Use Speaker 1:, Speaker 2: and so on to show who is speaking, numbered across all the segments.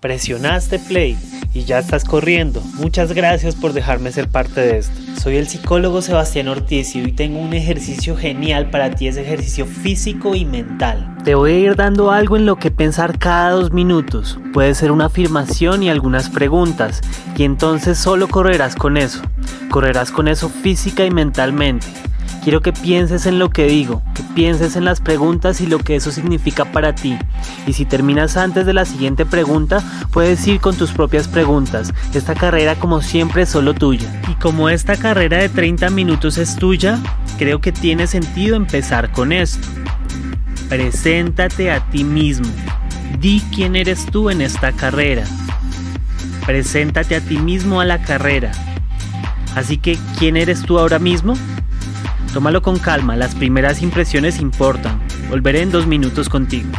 Speaker 1: Presionaste play y ya estás corriendo. Muchas gracias por dejarme ser parte de esto. Soy el psicólogo Sebastián Ortiz y hoy tengo un ejercicio genial para ti, es ejercicio físico y mental. Te voy a ir dando algo en lo que pensar cada dos minutos. Puede ser una afirmación y algunas preguntas, y entonces solo correrás con eso. Correrás con eso física y mentalmente. Quiero que pienses en lo que digo, que pienses en las preguntas y lo que eso significa para ti. Y si terminas antes de la siguiente pregunta, puedes ir con tus propias preguntas. Esta carrera como siempre es solo tuya. Y como esta carrera de 30 minutos es tuya, creo que tiene sentido empezar con esto. Preséntate a ti mismo. Di quién eres tú en esta carrera. Preséntate a ti mismo a la carrera. Así que, ¿quién eres tú ahora mismo? Tómalo con calma, las primeras impresiones importan. Volveré en dos minutos contigo.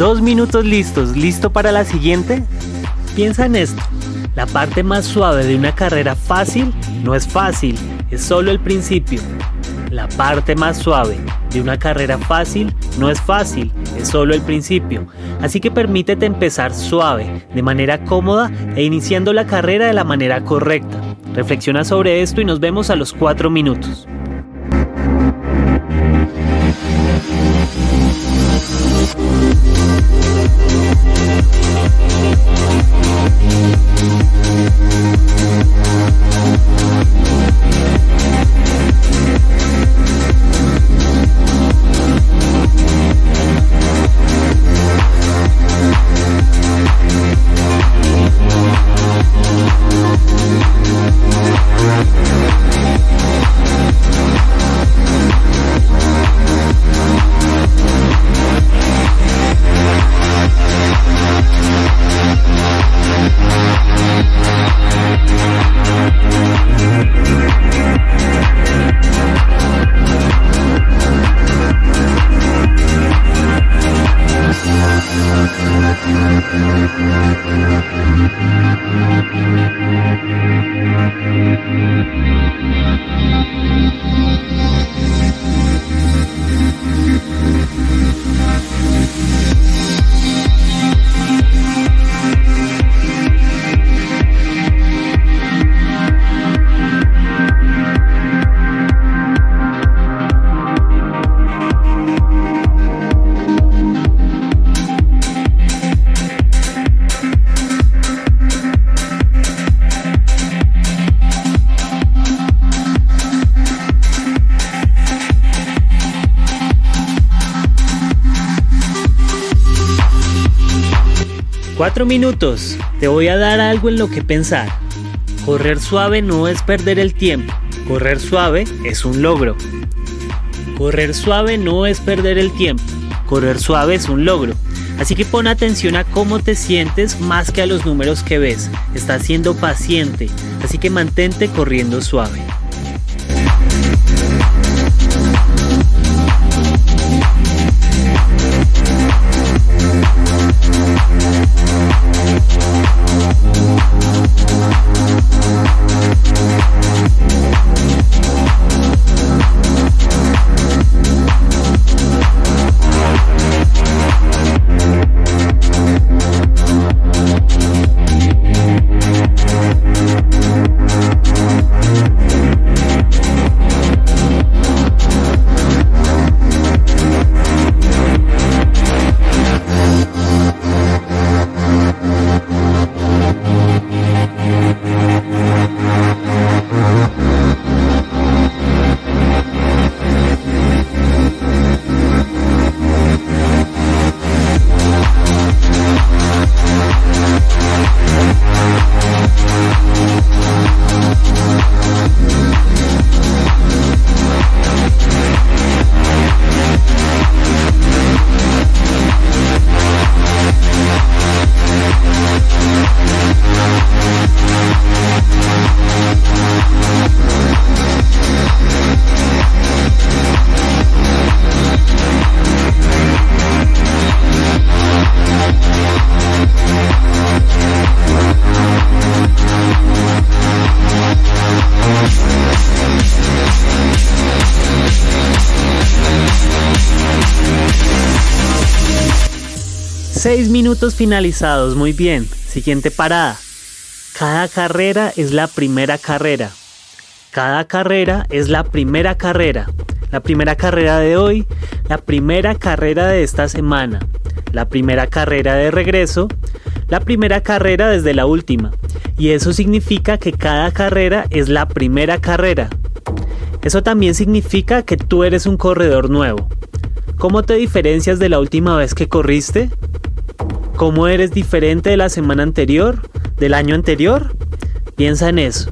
Speaker 1: Dos minutos listos, ¿listo para la siguiente? Piensa en esto. La parte más suave de una carrera fácil no es fácil, es solo el principio. La parte más suave de una carrera fácil no es fácil, es solo el principio. Así que permítete empezar suave, de manera cómoda e iniciando la carrera de la manera correcta. Reflexiona sobre esto y nos vemos a los cuatro minutos. Cuatro minutos. Te voy a dar algo en lo que pensar. Correr suave no es perder el tiempo. Correr suave es un logro. Correr suave no es perder el tiempo. Correr suave es un logro. Así que pon atención a cómo te sientes más que a los números que ves. Estás siendo paciente. Así que mantente corriendo suave. Seis minutos finalizados, muy bien. Siguiente parada. Cada carrera es la primera carrera. Cada carrera es la primera carrera. La primera carrera de hoy, la primera carrera de esta semana, la primera carrera de regreso, la primera carrera desde la última. Y eso significa que cada carrera es la primera carrera. Eso también significa que tú eres un corredor nuevo. ¿Cómo te diferencias de la última vez que corriste? ¿Cómo eres diferente de la semana anterior? ¿Del año anterior? Piensa en eso.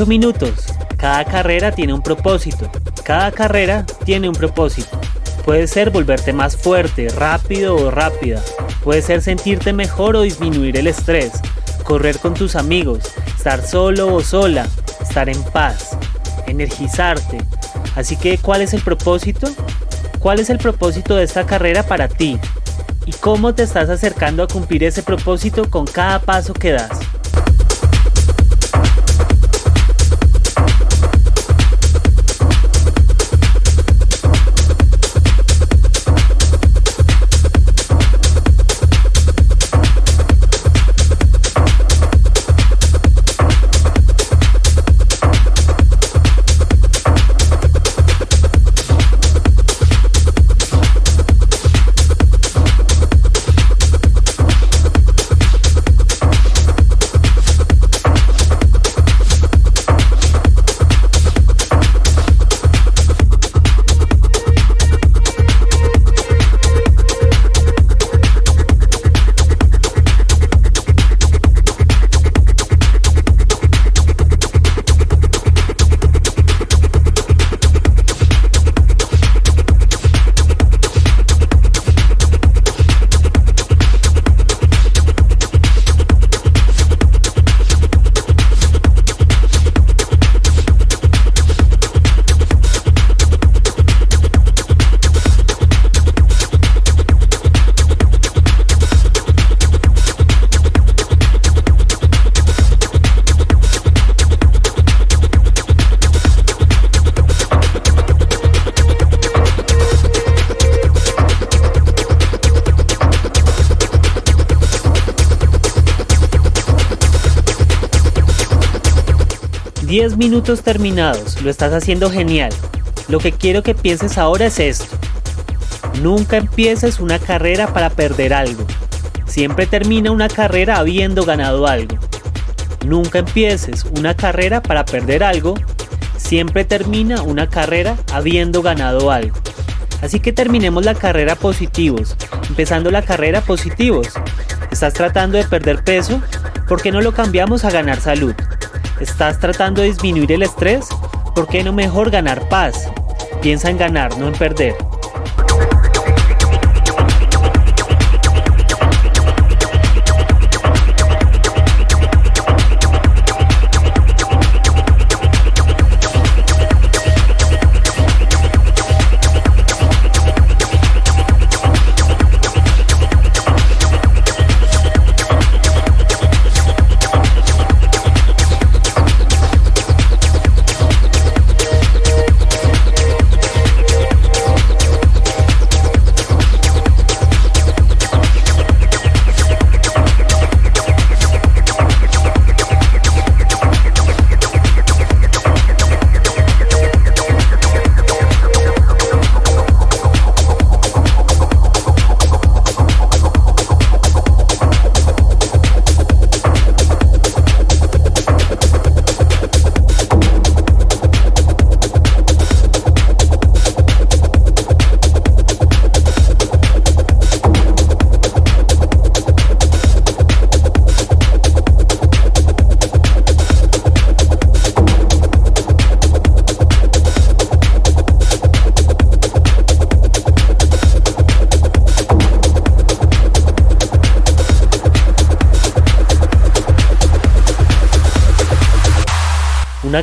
Speaker 1: 8 minutos. Cada carrera tiene un propósito. Cada carrera tiene un propósito. Puede ser volverte más fuerte, rápido o rápida. Puede ser sentirte mejor o disminuir el estrés. Correr con tus amigos. Estar solo o sola. Estar en paz. Energizarte. Así que, ¿cuál es el propósito? ¿Cuál es el propósito de esta carrera para ti? ¿Y cómo te estás acercando a cumplir ese propósito con cada paso que das? Minutos terminados, lo estás haciendo genial. Lo que quiero que pienses ahora es esto. Nunca empieces una carrera para perder algo. Siempre termina una carrera habiendo ganado algo. Nunca empieces una carrera para perder algo. Siempre termina una carrera habiendo ganado algo. Así que terminemos la carrera positivos. Empezando la carrera positivos. ¿Estás tratando de perder peso? ¿Por qué no lo cambiamos a ganar salud? ¿Estás tratando de disminuir el estrés? ¿Por qué no mejor ganar paz? Piensa en ganar, no en perder.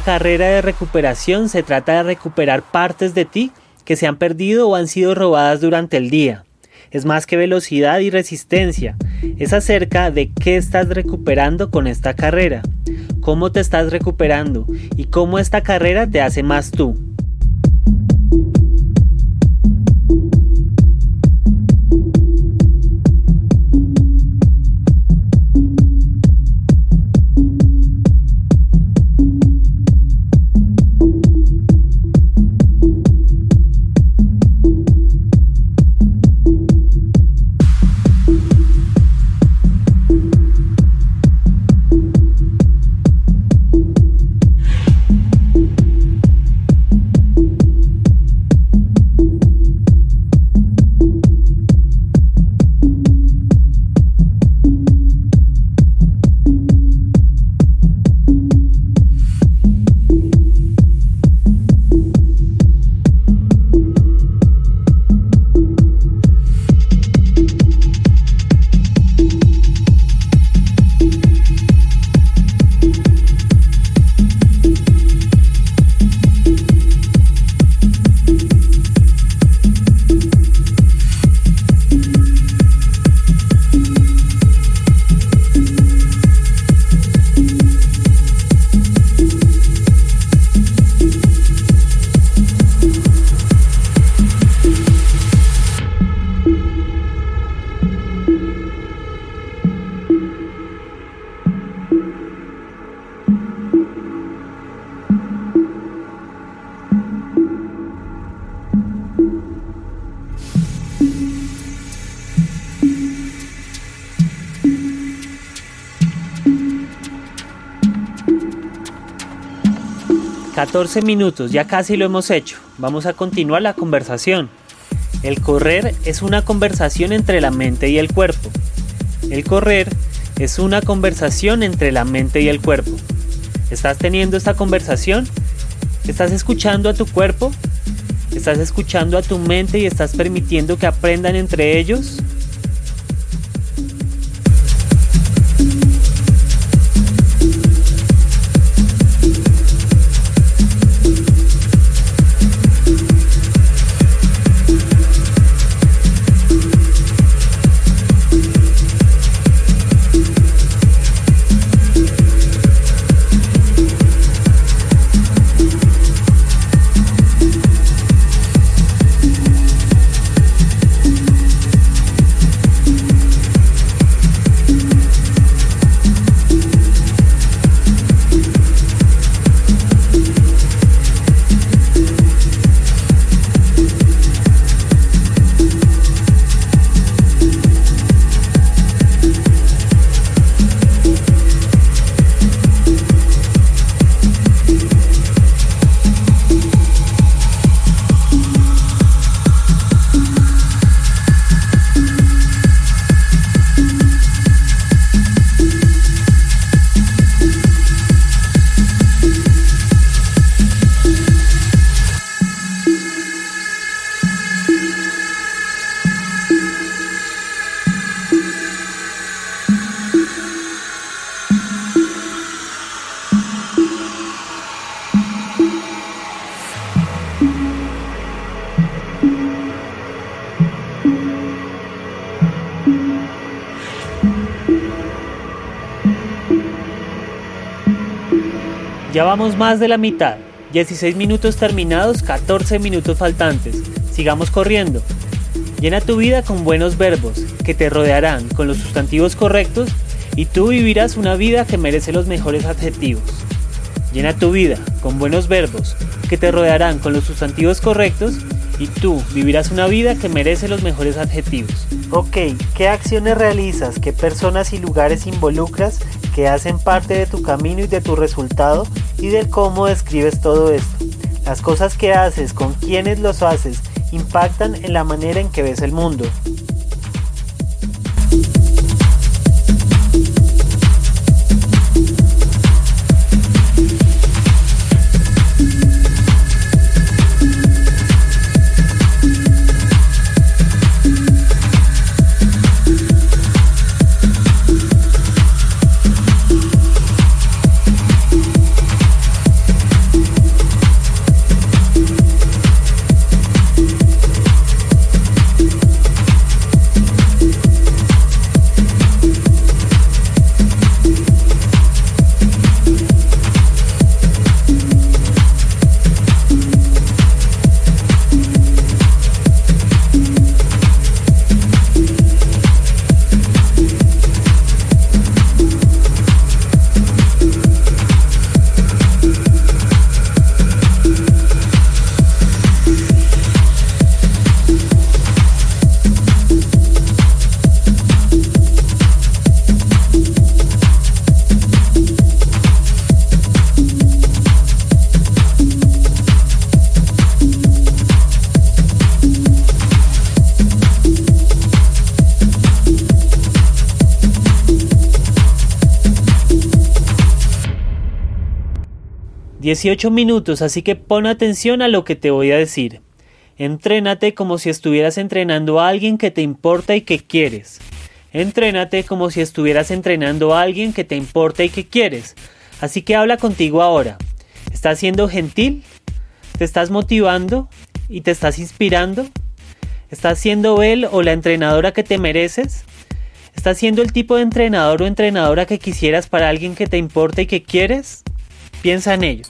Speaker 1: Carrera de recuperación se trata de recuperar partes de ti que se han perdido o han sido robadas durante el día. Es más que velocidad y resistencia. Es acerca de qué estás recuperando con esta carrera, cómo te estás recuperando y cómo esta carrera te hace más tú. 14 minutos, ya casi lo hemos hecho. Vamos a continuar la conversación. El correr es una conversación entre la mente y el cuerpo. El correr es una conversación entre la mente y el cuerpo. ¿Estás teniendo esta conversación? ¿Estás escuchando a tu cuerpo? ¿Estás escuchando a tu mente y estás permitiendo que aprendan entre ellos? Vamos más de la mitad. 16 minutos terminados, 14 minutos faltantes. Sigamos corriendo. Llena tu vida con buenos verbos que te rodearán con los sustantivos correctos y tú vivirás una vida que merece los mejores adjetivos. Llena tu vida con buenos verbos que te rodearán con los sustantivos correctos y tú vivirás una vida que merece los mejores adjetivos. Ok, ¿qué acciones realizas? ¿Qué personas y lugares involucras que hacen parte de tu camino y de tu resultado y del cómo describes todo esto. Las cosas que haces, con quienes los haces, impactan en la manera en que ves el mundo. 18 minutos, así que pon atención a lo que te voy a decir. Entrénate como si estuvieras entrenando a alguien que te importa y que quieres. Entrénate como si estuvieras entrenando a alguien que te importa y que quieres. Así que habla contigo ahora. ¿Estás siendo gentil? ¿Te estás motivando? ¿Y te estás inspirando? ¿Estás siendo él o la entrenadora que te mereces? ¿Estás siendo el tipo de entrenador o entrenadora que quisieras para alguien que te importa y que quieres? Piensa en ello.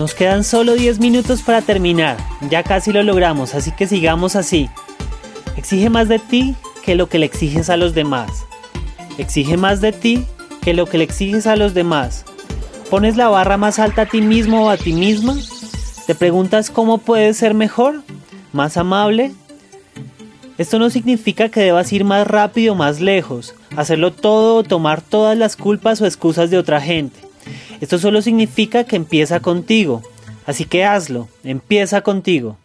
Speaker 1: Nos quedan solo 10 minutos para terminar, ya casi lo logramos, así que sigamos así. Exige más de ti que lo que le exiges a los demás. Exige más de ti que lo que le exiges a los demás. ¿Pones la barra más alta a ti mismo o a ti misma? ¿Te preguntas cómo puedes ser mejor? ¿Más amable? Esto no significa que debas ir más rápido o más lejos, hacerlo todo o tomar todas las culpas o excusas de otra gente. Esto solo significa que empieza contigo. Así que hazlo, empieza contigo.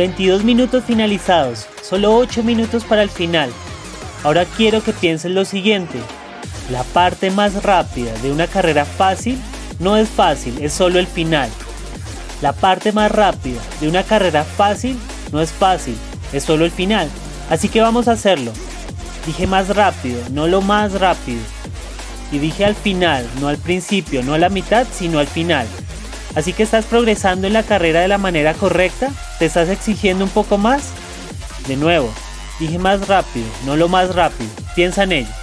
Speaker 1: ...22 minutos finalizados... ...solo 8 minutos para el final... ...ahora quiero que piensen lo siguiente... ...la parte más rápida de una carrera fácil... ...no es fácil, es solo el final... ...la parte más rápida de una carrera fácil... ...no es fácil, es solo el final... ...así que vamos a hacerlo... Dije más rápido, no lo más rápido. Y dije al final, no al principio, no a la mitad, sino al final. Así que estás progresando en la carrera de la manera correcta. ¿Te estás exigiendo un poco más? De nuevo, dije más rápido, no lo más rápido. Piensa en ello.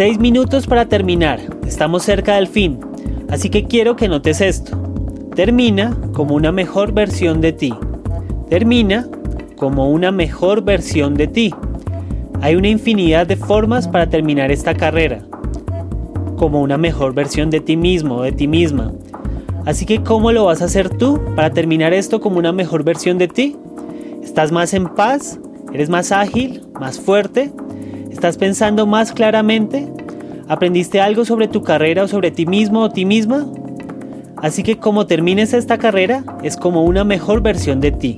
Speaker 1: 6 minutos para terminar. Estamos cerca del fin. Así que quiero que notes esto. Termina como una mejor versión de ti. Termina como una mejor versión de ti. Hay una infinidad de formas para terminar esta carrera. Como una mejor versión de ti mismo o de ti misma. Así que ¿cómo lo vas a hacer tú para terminar esto como una mejor versión de ti? ¿Estás más en paz? ¿Eres más ágil? ¿Más fuerte? ¿Estás pensando más claramente? ¿Aprendiste algo sobre tu carrera o sobre ti mismo o ti misma? Así que como termines esta carrera es como una mejor versión de ti.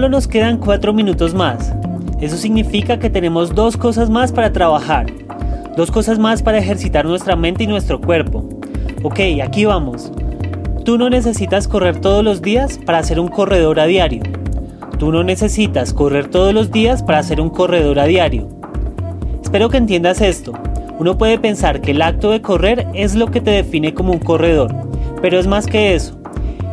Speaker 1: Solo nos quedan 4 minutos más. Eso significa que tenemos dos cosas más para trabajar. Dos cosas más para ejercitar nuestra mente y nuestro cuerpo. Ok, aquí vamos. Tú no necesitas correr todos los días para ser un corredor a diario. Tú no necesitas correr todos los días para ser un corredor a diario. Espero que entiendas esto. Uno puede pensar que el acto de correr es lo que te define como un corredor, pero es más que eso.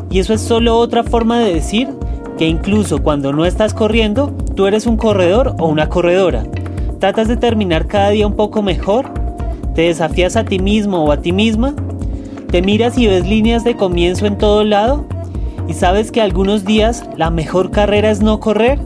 Speaker 1: Y eso es solo otra forma de decir que incluso cuando no estás corriendo, tú eres un corredor o una corredora. ¿Tratas de terminar cada día un poco mejor? ¿Te desafías a ti mismo o a ti misma? ¿Te miras y ves líneas de comienzo en todo lado? ¿Y sabes que algunos días la mejor carrera es no correr?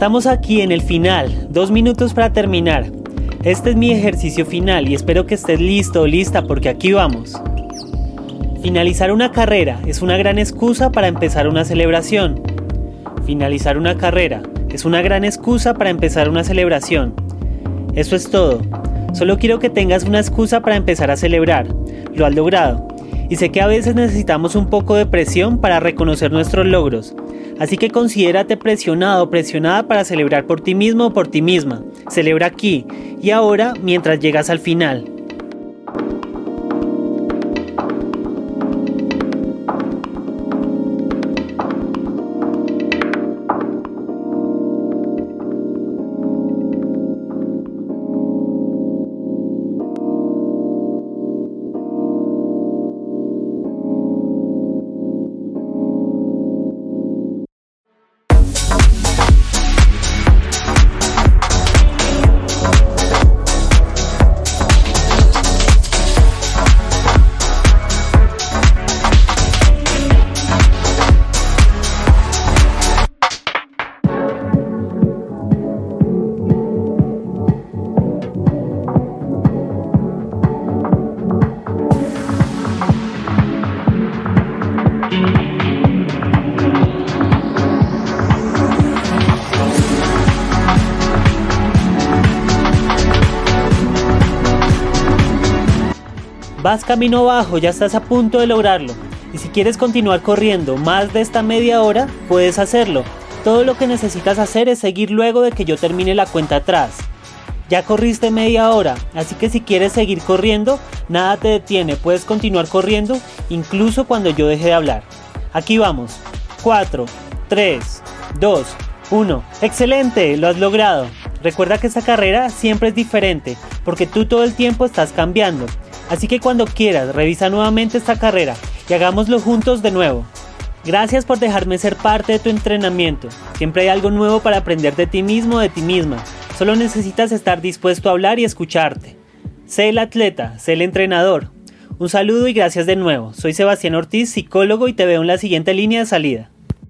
Speaker 1: Estamos aquí en el final, dos minutos para terminar. Este es mi ejercicio final y espero que estés listo o lista porque aquí vamos. Finalizar una carrera es una gran excusa para empezar una celebración. Finalizar una carrera es una gran excusa para empezar una celebración. Eso es todo. Solo quiero que tengas una excusa para empezar a celebrar. Lo has logrado. Y sé que a veces necesitamos un poco de presión para reconocer nuestros logros. Así que considérate presionado o presionada para celebrar por ti mismo o por ti misma. Celebra aquí y ahora mientras llegas al final. Vas camino abajo, ya estás a punto de lograrlo. Y si quieres continuar corriendo más de esta media hora, puedes hacerlo. Todo lo que necesitas hacer es seguir luego de que yo termine la cuenta atrás. Ya corriste media hora, así que si quieres seguir corriendo, nada te detiene, puedes continuar corriendo incluso cuando yo deje de hablar. Aquí vamos. 4, 3, 2, 1. Excelente, lo has logrado. Recuerda que esta carrera siempre es diferente, porque tú todo el tiempo estás cambiando. Así que cuando quieras, revisa nuevamente esta carrera y hagámoslo juntos de nuevo. Gracias por dejarme ser parte de tu entrenamiento. Siempre hay algo nuevo para aprender de ti mismo o de ti misma. Solo necesitas estar dispuesto a hablar y escucharte. Sé el atleta, sé el entrenador. Un saludo y gracias de nuevo. Soy Sebastián Ortiz, psicólogo y te veo en la siguiente línea de salida.